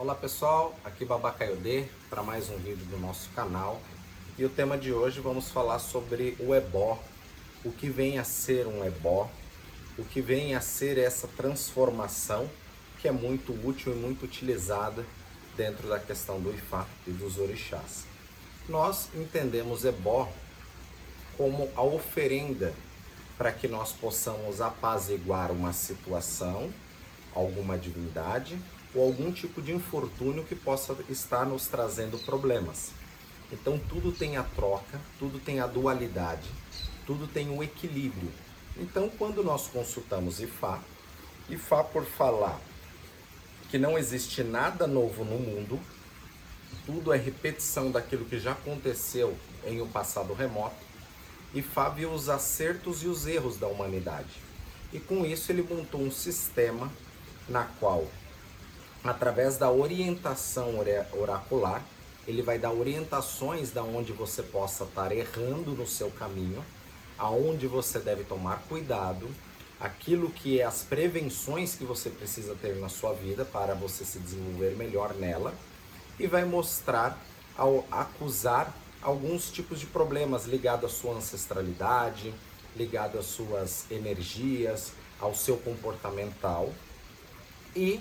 Olá pessoal, aqui Babá Caiodê para mais um vídeo do nosso canal. E o tema de hoje vamos falar sobre o ebó, o que vem a ser um ebó, o que vem a ser essa transformação que é muito útil e muito utilizada dentro da questão do Ifá e dos orixás. Nós entendemos ebó como a oferenda para que nós possamos apaziguar uma situação, alguma divindade ou algum tipo de infortúnio que possa estar nos trazendo problemas. Então tudo tem a troca, tudo tem a dualidade, tudo tem o um equilíbrio. Então quando nós consultamos Ifá, Ifá por falar que não existe nada novo no mundo, tudo é repetição daquilo que já aconteceu em um passado remoto, Ifá viu os acertos e os erros da humanidade. E com isso ele montou um sistema na qual através da orientação oracular, ele vai dar orientações da onde você possa estar errando no seu caminho, aonde você deve tomar cuidado, aquilo que é as prevenções que você precisa ter na sua vida para você se desenvolver melhor nela e vai mostrar ao acusar alguns tipos de problemas ligados à sua ancestralidade, ligado às suas energias, ao seu comportamental e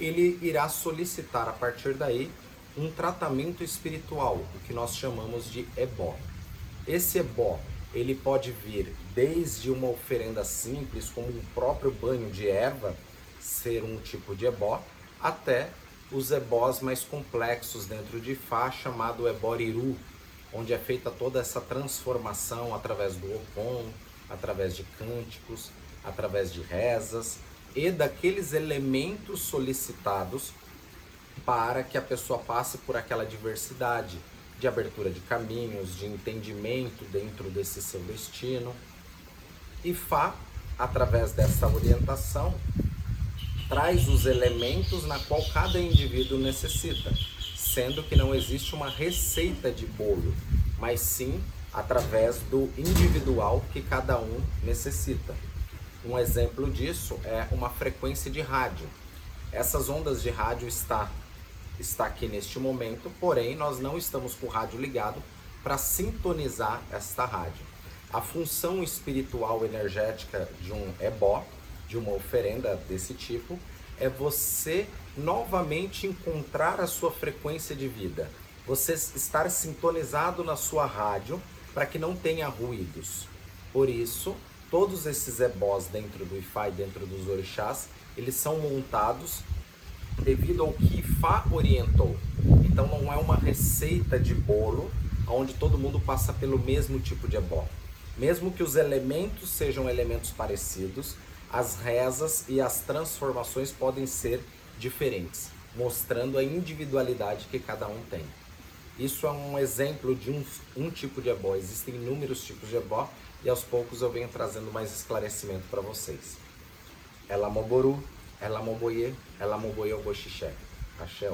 ele irá solicitar a partir daí um tratamento espiritual, o que nós chamamos de ebó. Esse ebó, ele pode vir desde uma oferenda simples, como o próprio banho de erva ser um tipo de ebó, até os ebós mais complexos dentro de Fá, chamado eboriru, onde é feita toda essa transformação através do Opon, através de cânticos, através de rezas, e daqueles elementos solicitados para que a pessoa passe por aquela diversidade de abertura de caminhos, de entendimento dentro desse seu destino. E Fá, através dessa orientação, traz os elementos na qual cada indivíduo necessita, sendo que não existe uma receita de bolo, mas sim através do individual que cada um necessita. Um exemplo disso é uma frequência de rádio. Essas ondas de rádio está, está aqui neste momento, porém nós não estamos com o rádio ligado para sintonizar esta rádio. A função espiritual energética de um ebó, de uma oferenda desse tipo, é você novamente encontrar a sua frequência de vida. Você estar sintonizado na sua rádio para que não tenha ruídos. Por isso, todos esses ebós dentro do Ifá e dentro dos orixás, eles são montados devido ao que Ifá orientou. Então não é uma receita de bolo onde todo mundo passa pelo mesmo tipo de ebó. Mesmo que os elementos sejam elementos parecidos, as rezas e as transformações podem ser diferentes, mostrando a individualidade que cada um tem. Isso é um exemplo de um, um tipo de ebó. Existem inúmeros tipos de ebó e aos poucos eu venho trazendo mais esclarecimento para vocês. Ela moboru, ela moboye, ela moboye o boxixé. Axé.